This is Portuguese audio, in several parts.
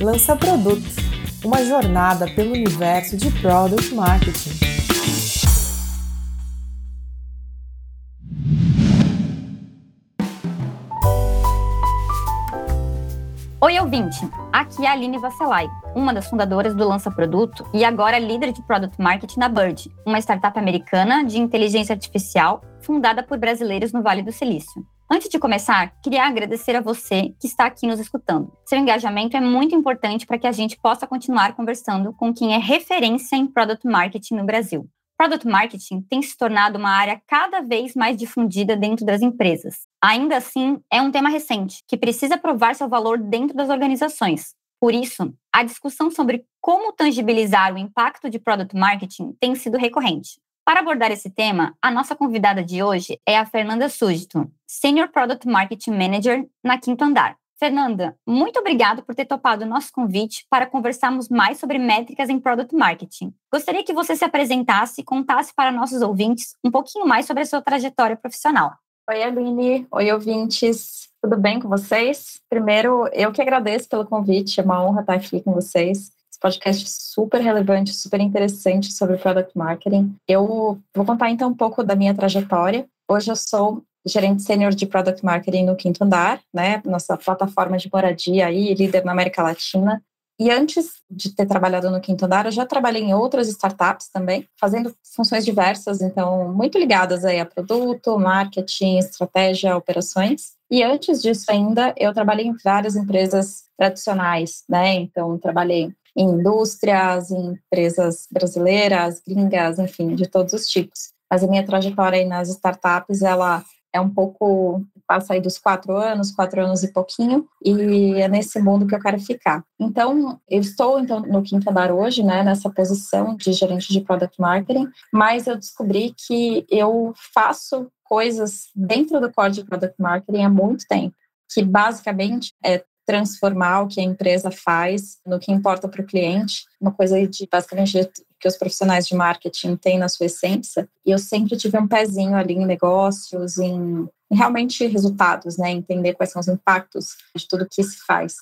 Lança Produto, uma jornada pelo universo de Product Marketing. Oi, ouvinte! Aqui é a Aline Vasselay, uma das fundadoras do Lança Produto e agora líder de Product Marketing na Bird, uma startup americana de inteligência artificial fundada por brasileiros no Vale do Silício. Antes de começar, queria agradecer a você que está aqui nos escutando. Seu engajamento é muito importante para que a gente possa continuar conversando com quem é referência em Product Marketing no Brasil. Product Marketing tem se tornado uma área cada vez mais difundida dentro das empresas. Ainda assim, é um tema recente, que precisa provar seu valor dentro das organizações. Por isso, a discussão sobre como tangibilizar o impacto de Product Marketing tem sido recorrente. Para abordar esse tema, a nossa convidada de hoje é a Fernanda Súdito, Senior Product Marketing Manager na Quinto Andar. Fernanda, muito obrigado por ter topado o nosso convite para conversarmos mais sobre métricas em Product Marketing. Gostaria que você se apresentasse e contasse para nossos ouvintes um pouquinho mais sobre a sua trajetória profissional. Oi, Aline. Oi, ouvintes. Tudo bem com vocês? Primeiro, eu que agradeço pelo convite. É uma honra estar aqui com vocês podcast super relevante, super interessante sobre product marketing. Eu vou contar então um pouco da minha trajetória. Hoje eu sou gerente sênior de product marketing no Quinto Andar, né, nossa plataforma de moradia aí, líder na América Latina. E antes de ter trabalhado no Quinto Andar, eu já trabalhei em outras startups também, fazendo funções diversas, então muito ligadas aí a produto, marketing, estratégia, operações. E antes disso ainda, eu trabalhei em várias empresas tradicionais, né? Então trabalhei em indústrias, em empresas brasileiras, gringas, enfim, de todos os tipos. Mas a minha trajetória aí nas startups, ela é um pouco, passa aí dos quatro anos, quatro anos e pouquinho, e é nesse mundo que eu quero ficar. Então, eu estou então, no quinto andar hoje, né, nessa posição de gerente de Product Marketing, mas eu descobri que eu faço coisas dentro do core de Product Marketing há muito tempo, que basicamente é transformar o que a empresa faz no que importa para o cliente, uma coisa de basicamente que os profissionais de marketing têm na sua essência. E eu sempre tive um pezinho ali em negócios, em, em realmente resultados, né? Entender quais são os impactos de tudo que se faz.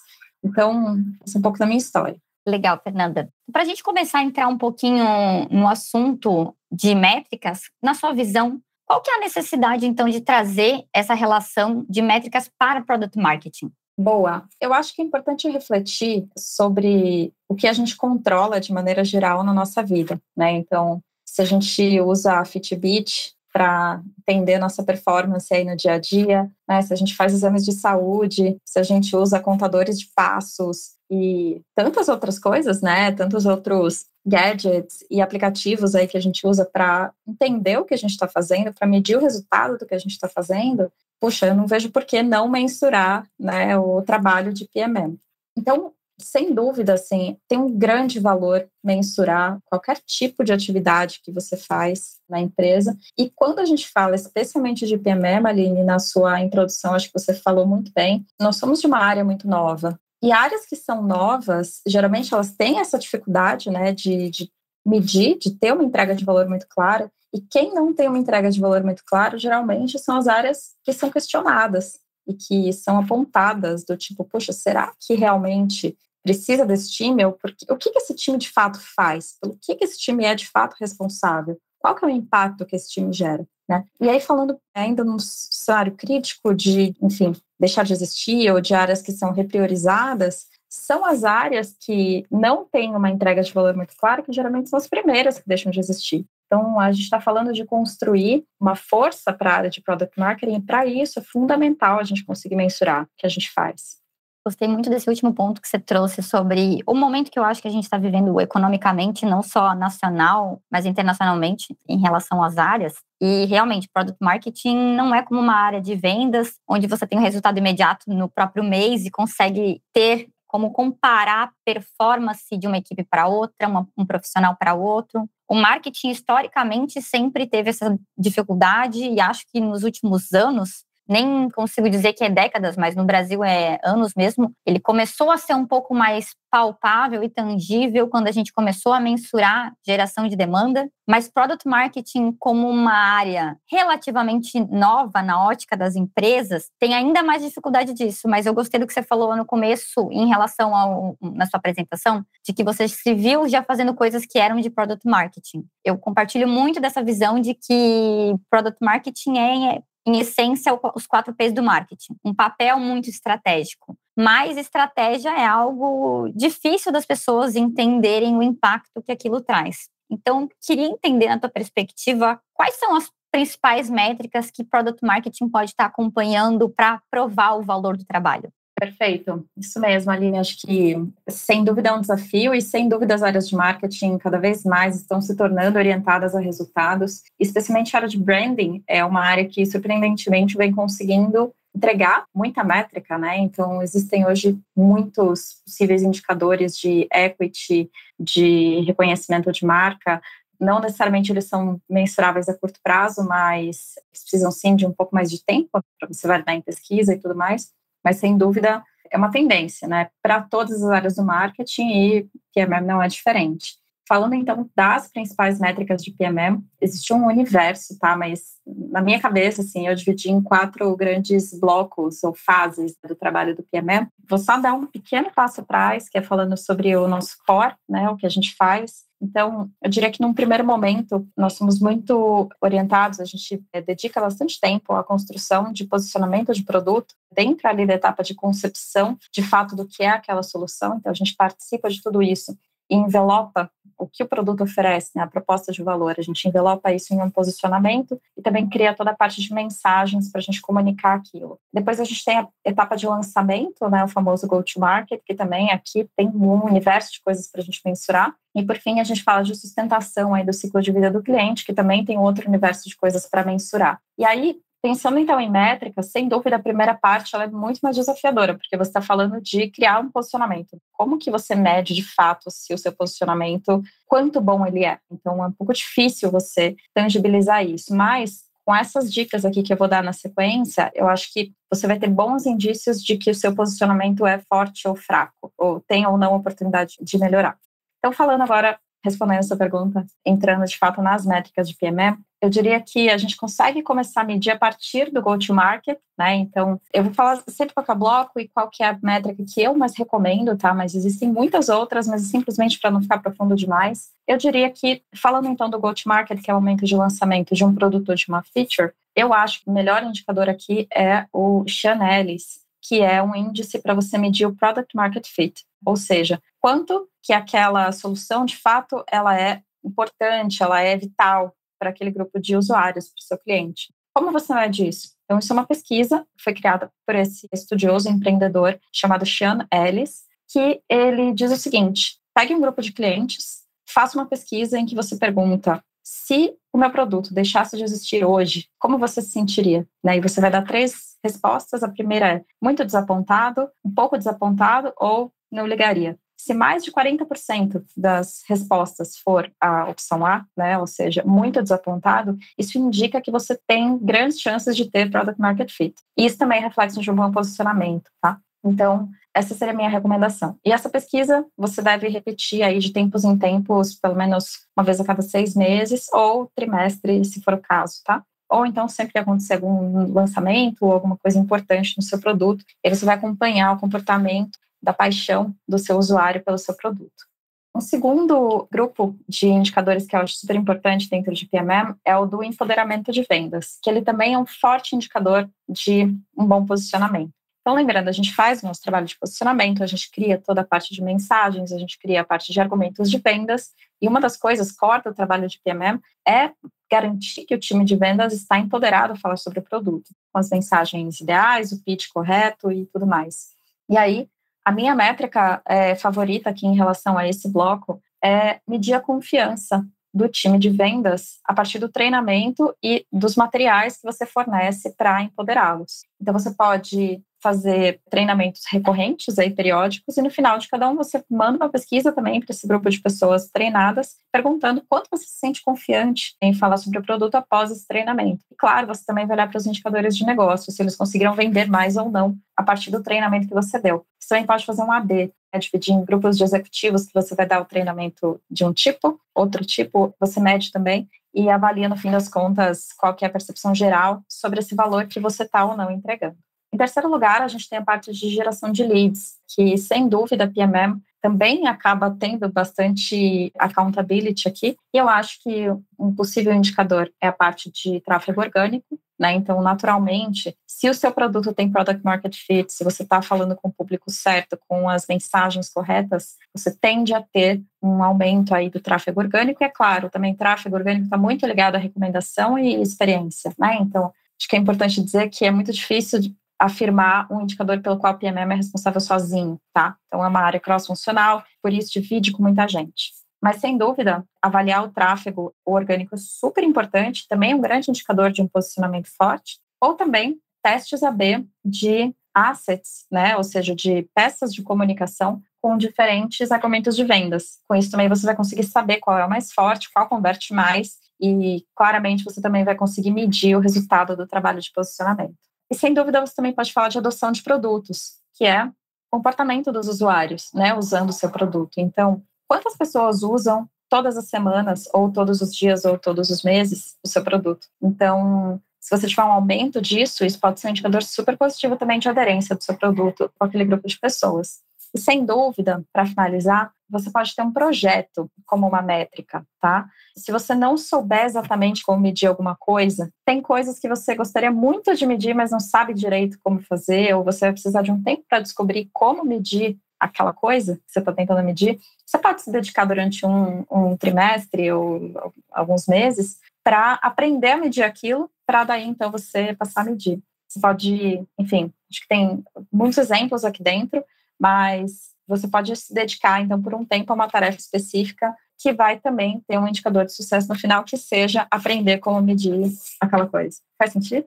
Então, esse é um pouco da minha história. Legal, Fernanda. Para a gente começar a entrar um pouquinho no assunto de métricas, na sua visão, qual que é a necessidade, então, de trazer essa relação de métricas para Product Marketing? Boa. Eu acho que é importante refletir sobre o que a gente controla de maneira geral na nossa vida, né? Então, se a gente usa a Fitbit para entender nossa performance aí no dia a dia, né? Se a gente faz exames de saúde, se a gente usa contadores de passos e tantas outras coisas, né? Tantos outros gadgets e aplicativos aí que a gente usa para entender o que a gente está fazendo, para medir o resultado do que a gente está fazendo, puxa, eu não vejo por que não mensurar né, o trabalho de PMM. Então, sem dúvida, assim, tem um grande valor mensurar qualquer tipo de atividade que você faz na empresa. E quando a gente fala especialmente de PMM, Aline, na sua introdução, acho que você falou muito bem, nós somos de uma área muito nova. E áreas que são novas, geralmente elas têm essa dificuldade, né, de, de medir, de ter uma entrega de valor muito clara. E quem não tem uma entrega de valor muito claro, geralmente são as áreas que são questionadas e que são apontadas do tipo, poxa, será que realmente precisa desse time? Ou porque, o que, que esse time de fato faz? Pelo que, que esse time é de fato responsável? Qual que é o impacto que esse time gera? Né? E aí, falando ainda no cenário crítico de, enfim, deixar de existir ou de áreas que são repriorizadas, são as áreas que não têm uma entrega de valor muito clara, que geralmente são as primeiras que deixam de existir. Então, a gente está falando de construir uma força para a área de product marketing, e para isso é fundamental a gente conseguir mensurar o que a gente faz. Gostei muito desse último ponto que você trouxe sobre o momento que eu acho que a gente está vivendo economicamente, não só nacional, mas internacionalmente, em relação às áreas. E realmente, product marketing não é como uma área de vendas, onde você tem um resultado imediato no próprio mês e consegue ter como comparar a performance de uma equipe para outra, uma, um profissional para outro. O marketing, historicamente, sempre teve essa dificuldade e acho que nos últimos anos nem consigo dizer que é décadas, mas no Brasil é anos mesmo, ele começou a ser um pouco mais palpável e tangível quando a gente começou a mensurar geração de demanda, mas product marketing como uma área relativamente nova na ótica das empresas tem ainda mais dificuldade disso, mas eu gostei do que você falou no começo em relação ao na sua apresentação, de que você se viu já fazendo coisas que eram de product marketing. Eu compartilho muito dessa visão de que product marketing é em essência, os quatro P's do marketing. Um papel muito estratégico. Mas estratégia é algo difícil das pessoas entenderem o impacto que aquilo traz. Então, queria entender, na tua perspectiva, quais são as principais métricas que Product Marketing pode estar acompanhando para provar o valor do trabalho? Perfeito, isso mesmo, Aline. Acho que sem dúvida é um desafio e sem dúvida as áreas de marketing cada vez mais estão se tornando orientadas a resultados, especialmente a área de branding é uma área que surpreendentemente vem conseguindo entregar muita métrica, né? Então existem hoje muitos possíveis indicadores de equity, de reconhecimento de marca. Não necessariamente eles são mensuráveis a curto prazo, mas precisam sim de um pouco mais de tempo para você validar em pesquisa e tudo mais mas sem dúvida é uma tendência, né, para todas as áreas do marketing e PMM não é diferente. Falando então das principais métricas de PMM, existe um universo, tá? Mas na minha cabeça, assim, eu dividi em quatro grandes blocos ou fases do trabalho do PMM. Vou só dar um pequeno passo atrás, que é falando sobre o nosso core, né? O que a gente faz. Então, eu diria que num primeiro momento, nós somos muito orientados, a gente é, dedica bastante tempo à construção de posicionamento de produto, dentro ali da etapa de concepção, de fato, do que é aquela solução. Então, a gente participa de tudo isso e envelopa o que o produto oferece, né, a proposta de valor. A gente envelopa isso em um posicionamento e também cria toda a parte de mensagens para a gente comunicar aquilo. Depois a gente tem a etapa de lançamento, né, o famoso go-to-market, que também aqui tem um universo de coisas para a gente mensurar. E por fim, a gente fala de sustentação aí do ciclo de vida do cliente, que também tem outro universo de coisas para mensurar. E aí, Pensando então em métricas, sem dúvida a primeira parte ela é muito mais desafiadora, porque você está falando de criar um posicionamento. Como que você mede de fato se o seu posicionamento, quanto bom ele é? Então é um pouco difícil você tangibilizar isso, mas com essas dicas aqui que eu vou dar na sequência, eu acho que você vai ter bons indícios de que o seu posicionamento é forte ou fraco, ou tem ou não oportunidade de melhorar. Então, falando agora respondendo essa pergunta, entrando de fato nas métricas de PME, eu diria que a gente consegue começar a medir a partir do go-to-market, né? Então, eu vou falar sempre qual é o bloco e qual que é a métrica que eu mais recomendo, tá? Mas existem muitas outras, mas simplesmente para não ficar profundo demais, eu diria que, falando então do go-to-market, que é o momento de lançamento de um produto ou de uma feature, eu acho que o melhor indicador aqui é o Chanelis, que é um índice para você medir o product market fit, ou seja, quanto que aquela solução de fato ela é importante, ela é vital para aquele grupo de usuários, para o seu cliente. Como você mede isso? Então, isso é uma pesquisa que foi criada por esse estudioso empreendedor chamado Sean Ellis, que ele diz o seguinte: pegue um grupo de clientes, faça uma pesquisa em que você pergunta se o meu produto deixasse de existir hoje, como você se sentiria? Né? E você vai dar três respostas. A primeira é muito desapontado, um pouco desapontado ou não ligaria. Se mais de 40% das respostas for a opção A, né, ou seja, muito desapontado, isso indica que você tem grandes chances de ter product market fit. E isso também é reflexo de um bom posicionamento, tá? Então, essa seria a minha recomendação. E essa pesquisa você deve repetir aí de tempos em tempos, pelo menos uma vez a cada seis meses, ou trimestre, se for o caso, tá? Ou então, sempre que acontecer algum lançamento ou alguma coisa importante no seu produto, você vai acompanhar o comportamento da paixão do seu usuário pelo seu produto. Um segundo grupo de indicadores que eu acho super importante dentro de PMM é o do empoderamento de vendas, que ele também é um forte indicador de um bom posicionamento. Então, lembrando, a gente faz o nosso trabalho de posicionamento, a gente cria toda a parte de mensagens, a gente cria a parte de argumentos de vendas, e uma das coisas core do trabalho de PMM é garantir que o time de vendas está empoderado a falar sobre o produto, com as mensagens ideais, o pitch correto e tudo mais. E aí, a minha métrica é, favorita aqui em relação a esse bloco é medir a confiança do time de vendas a partir do treinamento e dos materiais que você fornece para empoderá-los. Então, você pode fazer treinamentos recorrentes aí periódicos e no final de cada um você manda uma pesquisa também para esse grupo de pessoas treinadas, perguntando quanto você se sente confiante em falar sobre o produto após esse treinamento. E claro, você também vai olhar para os indicadores de negócio, se eles conseguiram vender mais ou não a partir do treinamento que você deu. Você também pode fazer um AB, é dividir em grupos de executivos que você vai dar o treinamento de um tipo, outro tipo, você mede também e avalia no fim das contas qual que é a percepção geral sobre esse valor que você está ou não entregando. Em terceiro lugar, a gente tem a parte de geração de leads, que sem dúvida a PMM também acaba tendo bastante accountability aqui. E eu acho que um possível indicador é a parte de tráfego orgânico, né? Então, naturalmente, se o seu produto tem product market fit, se você está falando com o público certo, com as mensagens corretas, você tende a ter um aumento aí do tráfego orgânico. E é claro, também tráfego orgânico está muito ligado à recomendação e experiência, né? Então, acho que é importante dizer que é muito difícil afirmar um indicador pelo qual o PMM é responsável sozinho, tá? Então, é uma área cross-funcional, por isso divide com muita gente. Mas, sem dúvida, avaliar o tráfego orgânico é super importante, também é um grande indicador de um posicionamento forte, ou também testes AB de assets, né? Ou seja, de peças de comunicação com diferentes argumentos de vendas. Com isso também você vai conseguir saber qual é o mais forte, qual converte mais, e claramente você também vai conseguir medir o resultado do trabalho de posicionamento. E sem dúvida você também pode falar de adoção de produtos, que é comportamento dos usuários, né, usando o seu produto. Então, quantas pessoas usam todas as semanas, ou todos os dias, ou todos os meses, o seu produto? Então, se você tiver um aumento disso, isso pode ser um indicador super positivo também de aderência do seu produto com aquele grupo de pessoas. E sem dúvida, para finalizar, você pode ter um projeto como uma métrica, tá? Se você não souber exatamente como medir alguma coisa, tem coisas que você gostaria muito de medir, mas não sabe direito como fazer, ou você vai precisar de um tempo para descobrir como medir aquela coisa que você está tentando medir. Você pode se dedicar durante um, um trimestre ou alguns meses para aprender a medir aquilo, para daí então você passar a medir. Você pode, enfim, acho que tem muitos exemplos aqui dentro, mas você pode se dedicar, então, por um tempo a uma tarefa específica que vai também ter um indicador de sucesso no final, que seja aprender como medir aquela coisa. Faz sentido?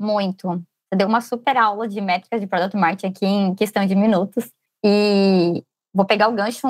Muito. Você deu uma super aula de métricas de Product Marketing aqui em questão de minutos. E vou pegar o gancho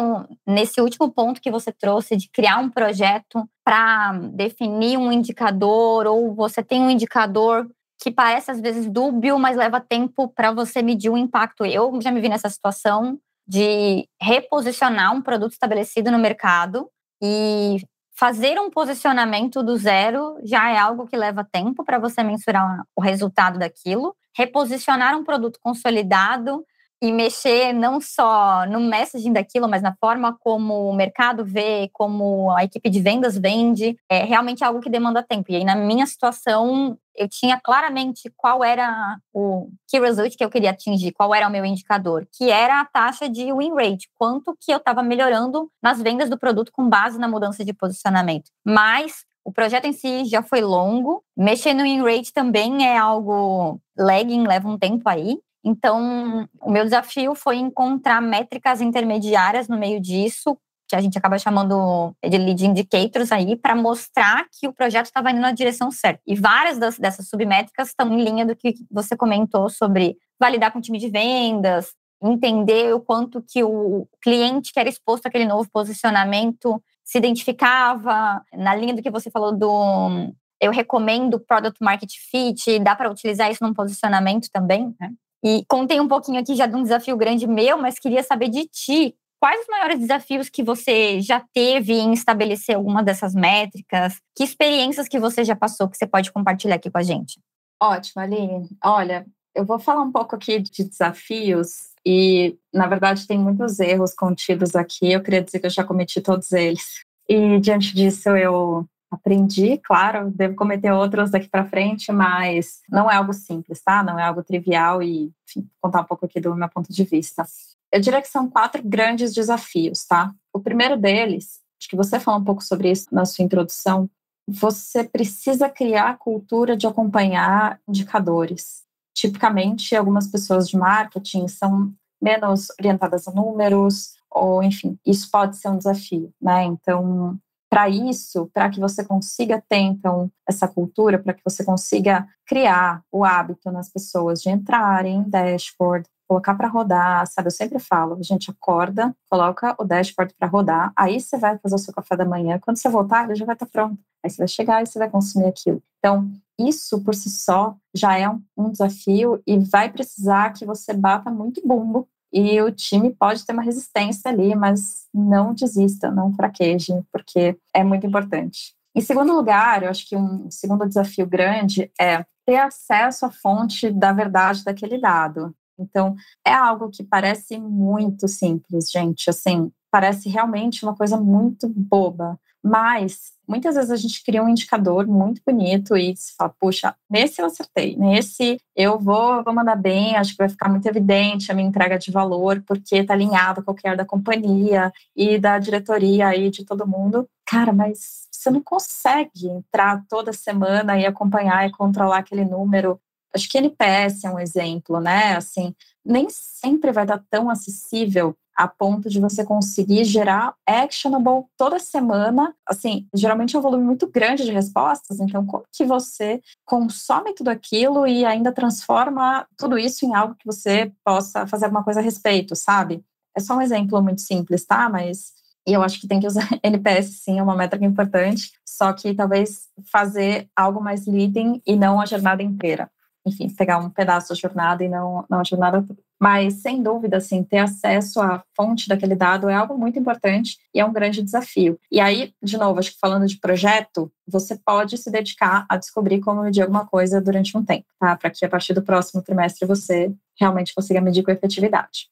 nesse último ponto que você trouxe de criar um projeto para definir um indicador, ou você tem um indicador que parece às vezes dúbio, mas leva tempo para você medir o impacto. Eu já me vi nessa situação de reposicionar um produto estabelecido no mercado e fazer um posicionamento do zero já é algo que leva tempo para você mensurar o resultado daquilo. Reposicionar um produto consolidado e mexer não só no messaging daquilo, mas na forma como o mercado vê, como a equipe de vendas vende, é realmente algo que demanda tempo. E aí, na minha situação, eu tinha claramente qual era o key result que eu queria atingir, qual era o meu indicador, que era a taxa de win rate, quanto que eu estava melhorando nas vendas do produto com base na mudança de posicionamento. Mas o projeto em si já foi longo, mexer no win rate também é algo lagging, leva um tempo aí. Então, o meu desafio foi encontrar métricas intermediárias no meio disso, que a gente acaba chamando de lead indicators aí, para mostrar que o projeto estava indo na direção certa. E várias das, dessas submétricas estão em linha do que você comentou sobre validar com o time de vendas, entender o quanto que o cliente que era exposto àquele novo posicionamento se identificava, na linha do que você falou do eu recomendo Product Market Fit, dá para utilizar isso num posicionamento também, né? E contei um pouquinho aqui já de um desafio grande meu, mas queria saber de ti. Quais os maiores desafios que você já teve em estabelecer alguma dessas métricas? Que experiências que você já passou que você pode compartilhar aqui com a gente? Ótimo, Aline. Olha, eu vou falar um pouco aqui de desafios e, na verdade, tem muitos erros contidos aqui. Eu queria dizer que eu já cometi todos eles. E, diante disso, eu aprendi, claro, devo cometer outros daqui para frente, mas não é algo simples, tá? Não é algo trivial e, enfim, contar um pouco aqui do meu ponto de vista. Eu diria que são quatro grandes desafios, tá? O primeiro deles, acho que você falou um pouco sobre isso na sua introdução, você precisa criar a cultura de acompanhar indicadores. Tipicamente, algumas pessoas de marketing são menos orientadas a números, ou enfim, isso pode ser um desafio, né? Então, para isso, para que você consiga ter então essa cultura, para que você consiga criar o hábito nas pessoas de entrarem em dashboard, colocar para rodar, sabe? Eu sempre falo, a gente acorda, coloca o dashboard para rodar, aí você vai fazer o seu café da manhã, quando você voltar, ele já vai estar tá pronto. Aí você vai chegar e você vai consumir aquilo. Então, isso por si só já é um, um desafio e vai precisar que você bata muito bumbo e o time pode ter uma resistência ali, mas não desista, não fraqueje, porque é muito importante. Em segundo lugar, eu acho que um segundo desafio grande é ter acesso à fonte da verdade daquele dado. Então, é algo que parece muito simples, gente. Assim, parece realmente uma coisa muito boba. Mas muitas vezes a gente cria um indicador muito bonito e se fala, puxa, nesse eu acertei, nesse eu vou, vou mandar bem, acho que vai ficar muito evidente a minha entrega de valor, porque está alinhado com o que é da companhia e da diretoria aí de todo mundo. Cara, mas você não consegue entrar toda semana e acompanhar e controlar aquele número Acho que NPS é um exemplo, né? Assim, nem sempre vai estar tão acessível a ponto de você conseguir gerar actionable toda semana. Assim, geralmente é um volume muito grande de respostas, então como que você consome tudo aquilo e ainda transforma tudo isso em algo que você possa fazer alguma coisa a respeito, sabe? É só um exemplo muito simples, tá? Mas e eu acho que tem que usar NPS sim, é uma métrica importante, só que talvez fazer algo mais leading e não a jornada inteira enfim, pegar um pedaço da jornada e não, não a jornada toda. Mas, sem dúvida, assim, ter acesso à fonte daquele dado é algo muito importante e é um grande desafio. E aí, de novo, acho que falando de projeto, você pode se dedicar a descobrir como medir alguma coisa durante um tempo, tá? Para que a partir do próximo trimestre você realmente consiga medir com efetividade.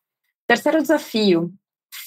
Terceiro desafio,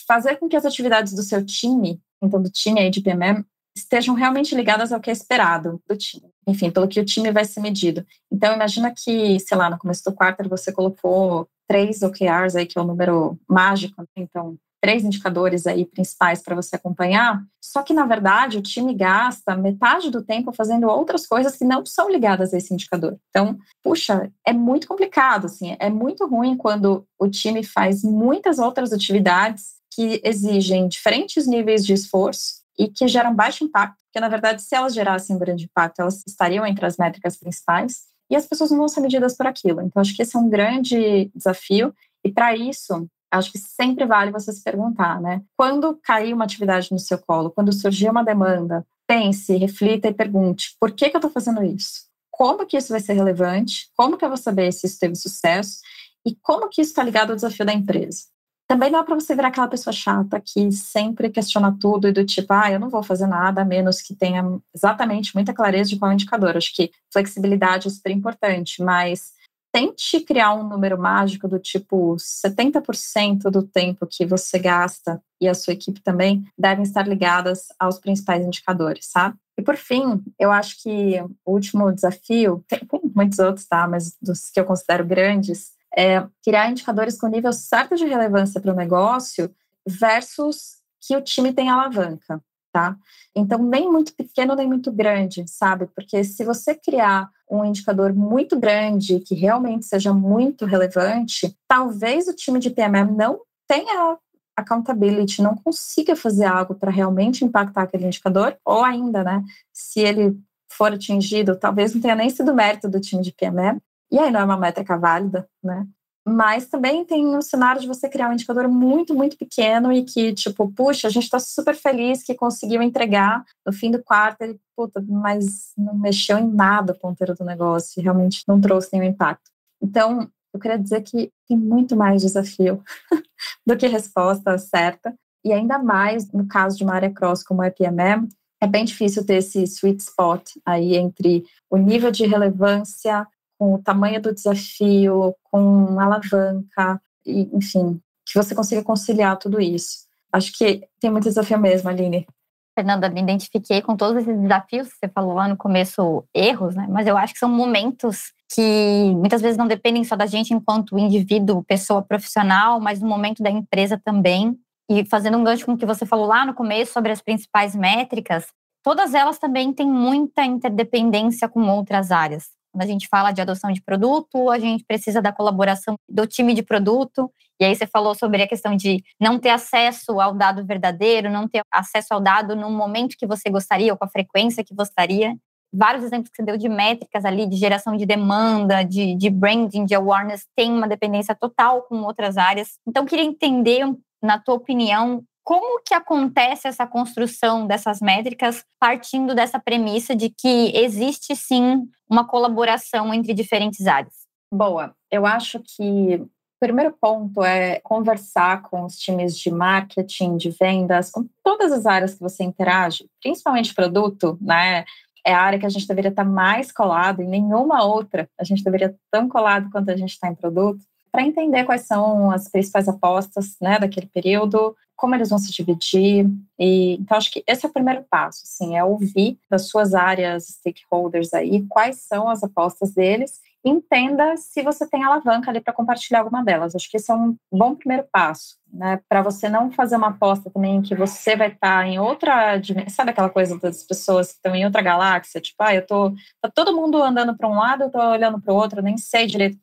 fazer com que as atividades do seu time, então do time aí de PMM, estejam realmente ligadas ao que é esperado do time. Enfim, pelo que o time vai ser medido. Então, imagina que, sei lá, no começo do quarto você colocou três OKRs aí, que é o número mágico, né? então, três indicadores aí principais para você acompanhar, só que, na verdade, o time gasta metade do tempo fazendo outras coisas que não são ligadas a esse indicador. Então, puxa, é muito complicado, assim, é muito ruim quando o time faz muitas outras atividades que exigem diferentes níveis de esforço e que geram baixo impacto, porque na verdade, se elas gerassem um grande impacto, elas estariam entre as métricas principais e as pessoas não vão ser medidas por aquilo. Então, acho que esse é um grande desafio, e para isso, acho que sempre vale você se perguntar, né? Quando cair uma atividade no seu colo, quando surgir uma demanda, pense, reflita e pergunte: por que, que eu estou fazendo isso? Como que isso vai ser relevante? Como que eu vou saber se isso teve sucesso? E como que isso está ligado ao desafio da empresa? Também é para você virar aquela pessoa chata que sempre questiona tudo e do tipo, ah, eu não vou fazer nada a menos que tenha exatamente muita clareza de qual é o indicador. Acho que flexibilidade é super importante, mas tente criar um número mágico do tipo 70% do tempo que você gasta e a sua equipe também devem estar ligadas aos principais indicadores, sabe? E por fim, eu acho que o último desafio, tem muitos outros, tá? Mas dos que eu considero grandes, é, criar indicadores com nível certo de relevância para o negócio versus que o time tem alavanca, tá? Então, nem muito pequeno, nem muito grande, sabe? Porque se você criar um indicador muito grande, que realmente seja muito relevante, talvez o time de PMM não tenha accountability, não consiga fazer algo para realmente impactar aquele indicador, ou ainda, né, se ele for atingido, talvez não tenha nem sido mérito do time de PMM, e aí não é uma métrica válida, né? Mas também tem o cenário de você criar um indicador muito, muito pequeno e que, tipo, puxa, a gente está super feliz que conseguiu entregar no fim do quarto, ele, puta, mas não mexeu em nada o ponteiro do negócio, realmente não trouxe nenhum impacto. Então, eu queria dizer que tem muito mais desafio do que resposta certa, e ainda mais no caso de uma área cross como a EPMM, é bem difícil ter esse sweet spot aí entre o nível de relevância com o tamanho do desafio, com alavanca, e, enfim, que você consiga conciliar tudo isso. Acho que tem muito desafio mesmo, Aline. Fernanda, me identifiquei com todos esses desafios que você falou lá no começo, erros, né? Mas eu acho que são momentos que muitas vezes não dependem só da gente enquanto indivíduo, pessoa profissional, mas no momento da empresa também. E fazendo um gancho com o que você falou lá no começo sobre as principais métricas, todas elas também têm muita interdependência com outras áreas Quando a gente fala de adoção de produto, a gente precisa da colaboração do time de produto. E aí você falou sobre a questão de não ter acesso ao dado verdadeiro, não ter acesso ao dado no momento que você gostaria ou com a frequência que gostaria. Vários exemplos que você deu de métricas ali, de geração de demanda, de, de branding, de awareness, tem uma dependência total com outras áreas. Então, queria entender, na tua opinião, como que acontece essa construção dessas métricas partindo dessa premissa de que existe sim uma colaboração entre diferentes áreas? Boa, eu acho que o primeiro ponto é conversar com os times de marketing, de vendas, com todas as áreas que você interage, principalmente produto, né? É a área que a gente deveria estar mais colado, e nenhuma outra a gente deveria estar tão colado quanto a gente está em produto para entender quais são as principais apostas né, daquele período, como eles vão se dividir. E, então, acho que esse é o primeiro passo, assim, é ouvir das suas áreas stakeholders aí quais são as apostas deles entenda se você tem alavanca ali para compartilhar alguma delas. Acho que esse é um bom primeiro passo, né? Para você não fazer uma aposta também que você vai estar tá em outra. Sabe aquela coisa das pessoas que estão em outra galáxia? Tipo, ah, eu tô. Tá todo mundo andando para um lado, eu tô olhando para o outro, eu nem sei direito.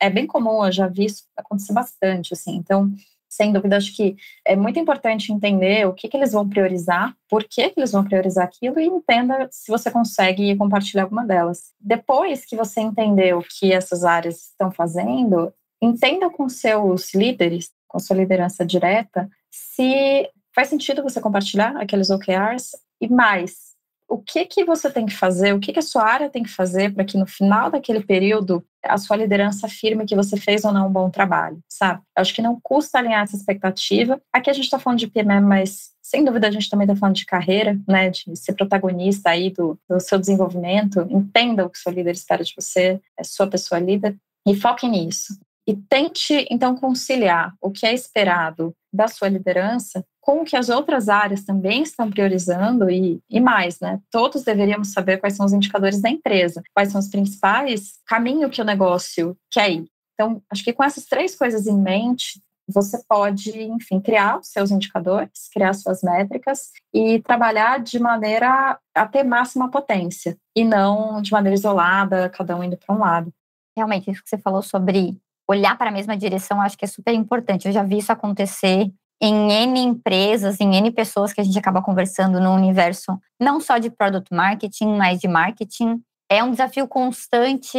É bem comum, eu já vi isso acontecer bastante, assim. Então, sem dúvida, acho que é muito importante entender o que, que eles vão priorizar, por que, que eles vão priorizar aquilo e entenda se você consegue compartilhar alguma delas. Depois que você entender o que essas áreas estão fazendo, entenda com seus líderes, com sua liderança direta, se faz sentido você compartilhar aqueles OKRs e mais, o que que você tem que fazer, o que que a sua área tem que fazer para que no final daquele período a sua liderança afirme que você fez ou não um bom trabalho, sabe? Eu acho que não custa alinhar essa expectativa. Aqui a gente está falando de PMM, mas sem dúvida a gente também está falando de carreira, né? De ser protagonista aí do, do seu desenvolvimento. Entenda o que seu líder espera de você, é sua pessoa líder, e foque nisso. E tente, então, conciliar o que é esperado da sua liderança com o que as outras áreas também estão priorizando e, e mais, né? Todos deveríamos saber quais são os indicadores da empresa, quais são os principais caminhos que o negócio quer ir. Então, acho que com essas três coisas em mente, você pode, enfim, criar os seus indicadores, criar suas métricas e trabalhar de maneira a ter máxima potência e não de maneira isolada, cada um indo para um lado. Realmente, isso que você falou sobre olhar para a mesma direção, acho que é super importante. Eu já vi isso acontecer em N empresas, em N pessoas que a gente acaba conversando no universo, não só de product marketing, mas de marketing. É um desafio constante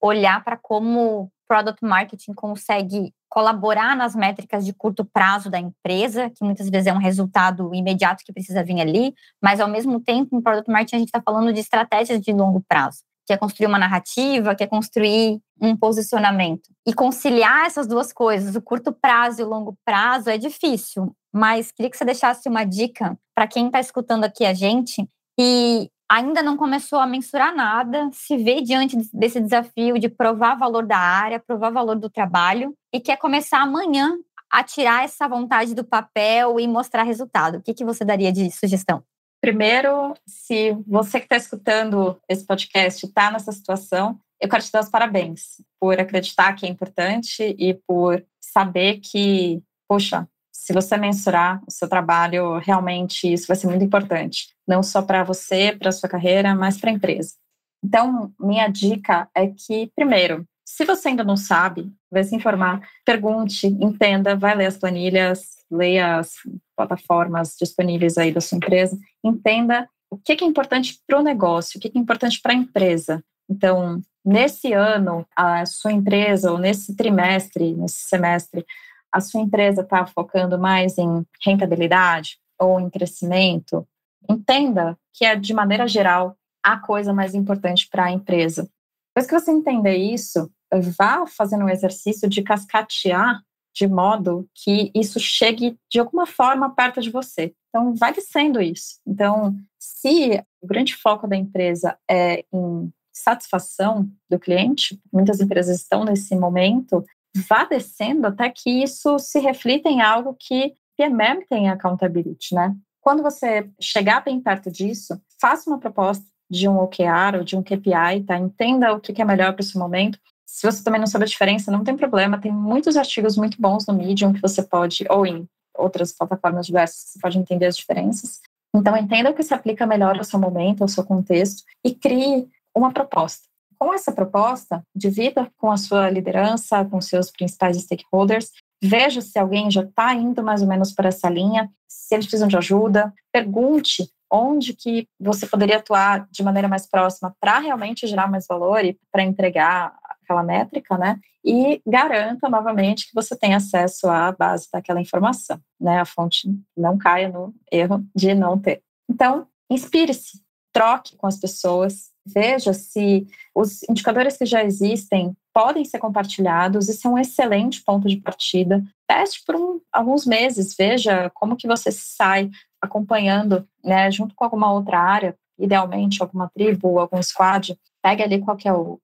olhar para como product marketing consegue colaborar nas métricas de curto prazo da empresa, que muitas vezes é um resultado imediato que precisa vir ali, mas ao mesmo tempo, em product marketing, a gente está falando de estratégias de longo prazo que é construir uma narrativa, que é construir um posicionamento. E conciliar essas duas coisas, o curto prazo e o longo prazo, é difícil. Mas queria que você deixasse uma dica para quem está escutando aqui a gente e ainda não começou a mensurar nada, se vê diante desse desafio de provar valor da área, provar valor do trabalho e quer começar amanhã a tirar essa vontade do papel e mostrar resultado. O que, que você daria de sugestão? Primeiro, se você que está escutando esse podcast está nessa situação, eu quero te dar os parabéns por acreditar que é importante e por saber que, poxa, se você mensurar o seu trabalho, realmente isso vai ser muito importante, não só para você, para sua carreira, mas para a empresa. Então, minha dica é que, primeiro, se você ainda não sabe, vai se informar, pergunte, entenda, vai ler as planilhas, leia as plataformas disponíveis aí da sua empresa, entenda o que é importante para o negócio, o que é importante para a empresa. Então, nesse ano, a sua empresa, ou nesse trimestre, nesse semestre, a sua empresa está focando mais em rentabilidade ou em crescimento, entenda que é, de maneira geral, a coisa mais importante para a empresa. Depois que você entender isso, vá fazendo um exercício de cascatear de modo que isso chegue de alguma forma perto de você. Então, vai descendo isso. Então, se o grande foco da empresa é em satisfação do cliente, muitas empresas estão nesse momento, vá descendo até que isso se reflita em algo que PMM tem accountability, né? Quando você chegar bem perto disso, faça uma proposta de um OKR ou de um KPI, tá? Entenda o que é melhor para esse momento. Se você também não sabe a diferença, não tem problema. Tem muitos artigos muito bons no Medium que você pode, ou em outras plataformas diversas, você pode entender as diferenças. Então, entenda o que se aplica melhor ao seu momento, ao seu contexto e crie uma proposta. com essa proposta, divida com a sua liderança, com seus principais stakeholders, veja se alguém já está indo mais ou menos para essa linha, se eles precisam de ajuda, pergunte onde que você poderia atuar de maneira mais próxima para realmente gerar mais valor e para entregar aquela métrica, né? E garanta novamente que você tem acesso à base daquela informação, né? A fonte não caia no erro de não ter. Então, inspire-se, troque com as pessoas, veja se os indicadores que já existem podem ser compartilhados, isso é um excelente ponto de partida. Teste por um, alguns meses, veja como que você sai acompanhando, né, junto com alguma outra área, idealmente alguma tribo, algum squad, pegue ali qual é o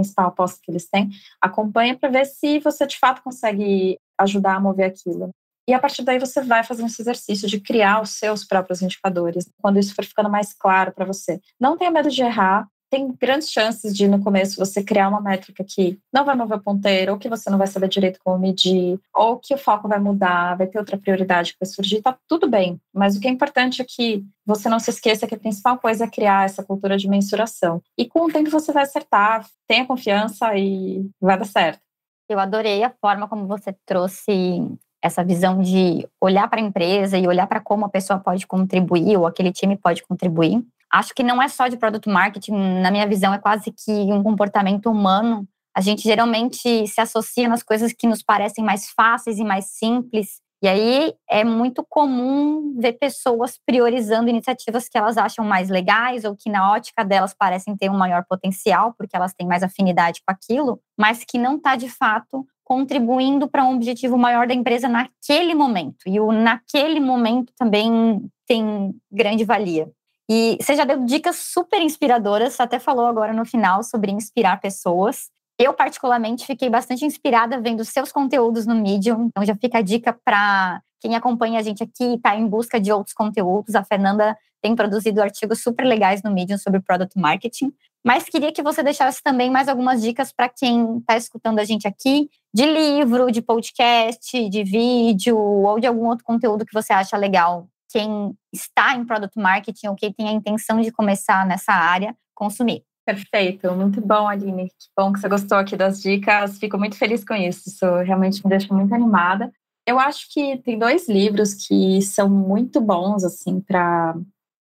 principal aposta que eles têm, acompanha para ver se você de fato consegue ajudar a mover aquilo. E a partir daí você vai fazendo esse exercício de criar os seus próprios indicadores, quando isso for ficando mais claro para você. Não tenha medo de errar, tem grandes chances de no começo você criar uma métrica que não vai mover o ponteiro, ou que você não vai saber direito como medir, ou que o foco vai mudar, vai ter outra prioridade que vai surgir, tá tudo bem. Mas o que é importante é que você não se esqueça que a principal coisa é criar essa cultura de mensuração. E com o tempo você vai acertar, tenha confiança e vai dar certo. Eu adorei a forma como você trouxe essa visão de olhar para a empresa e olhar para como a pessoa pode contribuir ou aquele time pode contribuir. Acho que não é só de produto marketing, na minha visão é quase que um comportamento humano. A gente geralmente se associa nas coisas que nos parecem mais fáceis e mais simples. E aí é muito comum ver pessoas priorizando iniciativas que elas acham mais legais ou que na ótica delas parecem ter um maior potencial, porque elas têm mais afinidade com aquilo, mas que não está de fato contribuindo para um objetivo maior da empresa naquele momento. E o naquele momento também tem grande valia. E você já deu dicas super inspiradoras, até falou agora no final sobre inspirar pessoas. Eu, particularmente, fiquei bastante inspirada vendo seus conteúdos no Medium, então já fica a dica para quem acompanha a gente aqui e está em busca de outros conteúdos. A Fernanda tem produzido artigos super legais no Medium sobre Product Marketing. Mas queria que você deixasse também mais algumas dicas para quem está escutando a gente aqui, de livro, de podcast, de vídeo ou de algum outro conteúdo que você acha legal. Quem está em Product Marketing ou quem tem a intenção de começar nessa área, consumir. Perfeito, muito bom, Aline. Que bom que você gostou aqui das dicas. Fico muito feliz com isso. Isso realmente me deixa muito animada. Eu acho que tem dois livros que são muito bons assim para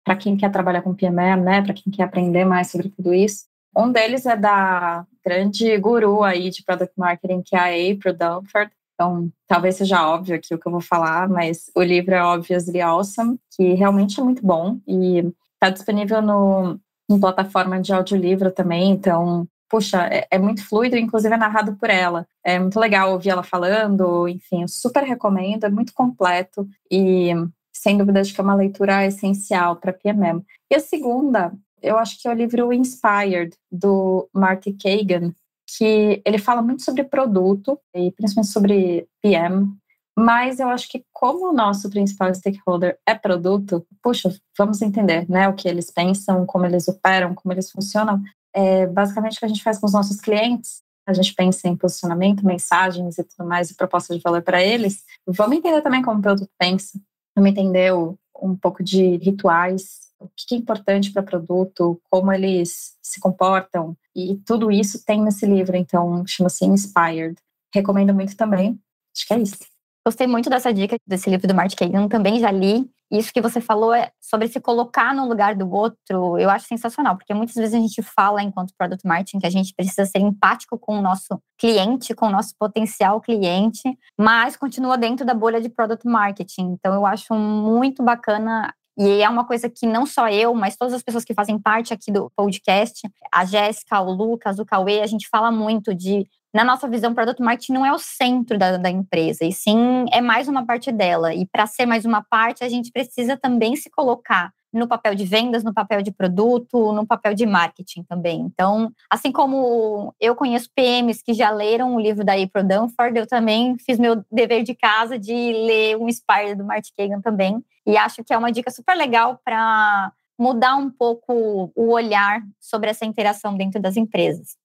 para quem quer trabalhar com PMM, né? Para quem quer aprender mais sobre tudo isso. Um deles é da grande guru aí de product marketing, que é a April Dunford. Então, talvez seja óbvio aqui o que eu vou falar, mas o livro é Obviously Awesome, que realmente é muito bom e está disponível no, em plataforma de audiolivro também. Então, puxa, é, é, muito fluido, inclusive é narrado por ela. É muito legal ouvir ela falando, enfim, eu super recomendo, é muito completo e sem dúvida acho que é uma leitura essencial para PMM. E a segunda, eu acho que é o livro Inspired, do Marty Kagan, que ele fala muito sobre produto e principalmente sobre PM, mas eu acho que como o nosso principal stakeholder é produto, puxa, vamos entender, né, o que eles pensam, como eles operam, como eles funcionam. É basicamente o que a gente faz com os nossos clientes. A gente pensa em posicionamento, mensagens e tudo mais, e proposta de valor para eles. Vamos entender também como o produto pensa. Vamos entender um pouco de rituais, o que é importante para produto, como eles se comportam, e tudo isso tem nesse livro, então chama-se Inspired. Recomendo muito também. Acho que é isso. Gostei muito dessa dica desse livro do Martin Kagan, também já li. Isso que você falou é sobre se colocar no lugar do outro, eu acho sensacional, porque muitas vezes a gente fala, enquanto product marketing, que a gente precisa ser empático com o nosso cliente, com o nosso potencial cliente, mas continua dentro da bolha de product marketing. Então, eu acho muito bacana e é uma coisa que não só eu, mas todas as pessoas que fazem parte aqui do podcast, a Jéssica, o Lucas, o Cauê, a gente fala muito de na nossa visão, produto marketing não é o centro da, da empresa, e sim é mais uma parte dela. E para ser mais uma parte, a gente precisa também se colocar no papel de vendas, no papel de produto, no papel de marketing também. Então, assim como eu conheço PMs que já leram o livro da April Dunford, eu também fiz meu dever de casa de ler um Inspire do Martin Kagan também. E acho que é uma dica super legal para mudar um pouco o olhar sobre essa interação dentro das empresas.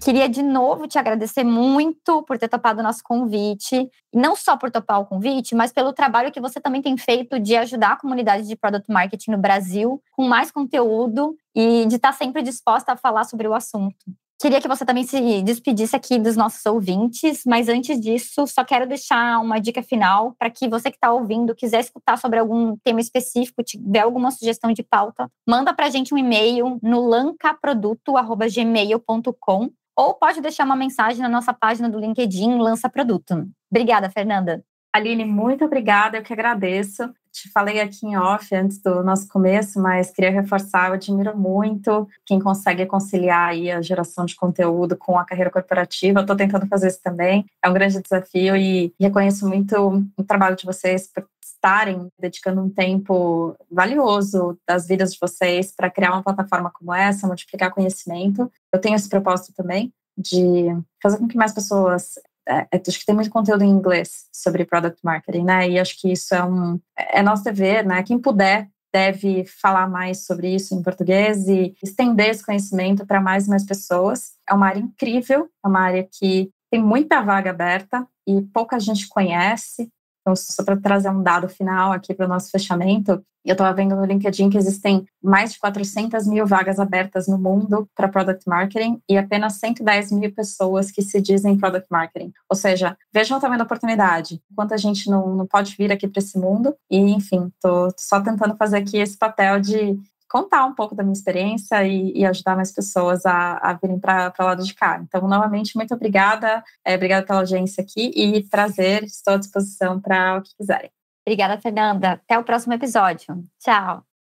Queria de novo te agradecer muito por ter topado o nosso convite, não só por topar o convite, mas pelo trabalho que você também tem feito de ajudar a comunidade de product marketing no Brasil com mais conteúdo e de estar sempre disposta a falar sobre o assunto. Queria que você também se despedisse aqui dos nossos ouvintes, mas antes disso, só quero deixar uma dica final para que você que está ouvindo, quiser escutar sobre algum tema específico, tiver alguma sugestão de pauta, manda para a gente um e-mail no lancaproduto.gmail.com ou pode deixar uma mensagem na nossa página do LinkedIn Lança Produto. Obrigada, Fernanda. Aline, muito obrigada, eu que agradeço te falei aqui em off antes do nosso começo, mas queria reforçar, eu admiro muito quem consegue conciliar aí a geração de conteúdo com a carreira corporativa. Estou tentando fazer isso também. É um grande desafio e reconheço muito o trabalho de vocês por estarem dedicando um tempo valioso das vidas de vocês para criar uma plataforma como essa, multiplicar conhecimento. Eu tenho esse propósito também de fazer com que mais pessoas acho que tem muito conteúdo em inglês sobre product marketing, né? E acho que isso é um é nosso dever, né? Quem puder deve falar mais sobre isso em português e estender esse conhecimento para mais e mais pessoas. É uma área incrível, é uma área que tem muita vaga aberta e pouca gente conhece. Então, só para trazer um dado final aqui para o nosso fechamento, eu estava vendo no LinkedIn que existem mais de 400 mil vagas abertas no mundo para Product Marketing e apenas 110 mil pessoas que se dizem Product Marketing. Ou seja, vejam o tamanho da oportunidade. Enquanto a gente não, não pode vir aqui para esse mundo. E, enfim, estou só tentando fazer aqui esse papel de contar um pouco da minha experiência e, e ajudar mais pessoas a, a virem para o lado de cá. Então, novamente, muito obrigada. É, obrigada pela audiência aqui e prazer. Estou à disposição para o que quiserem. Obrigada, Fernanda. Até o próximo episódio. Tchau.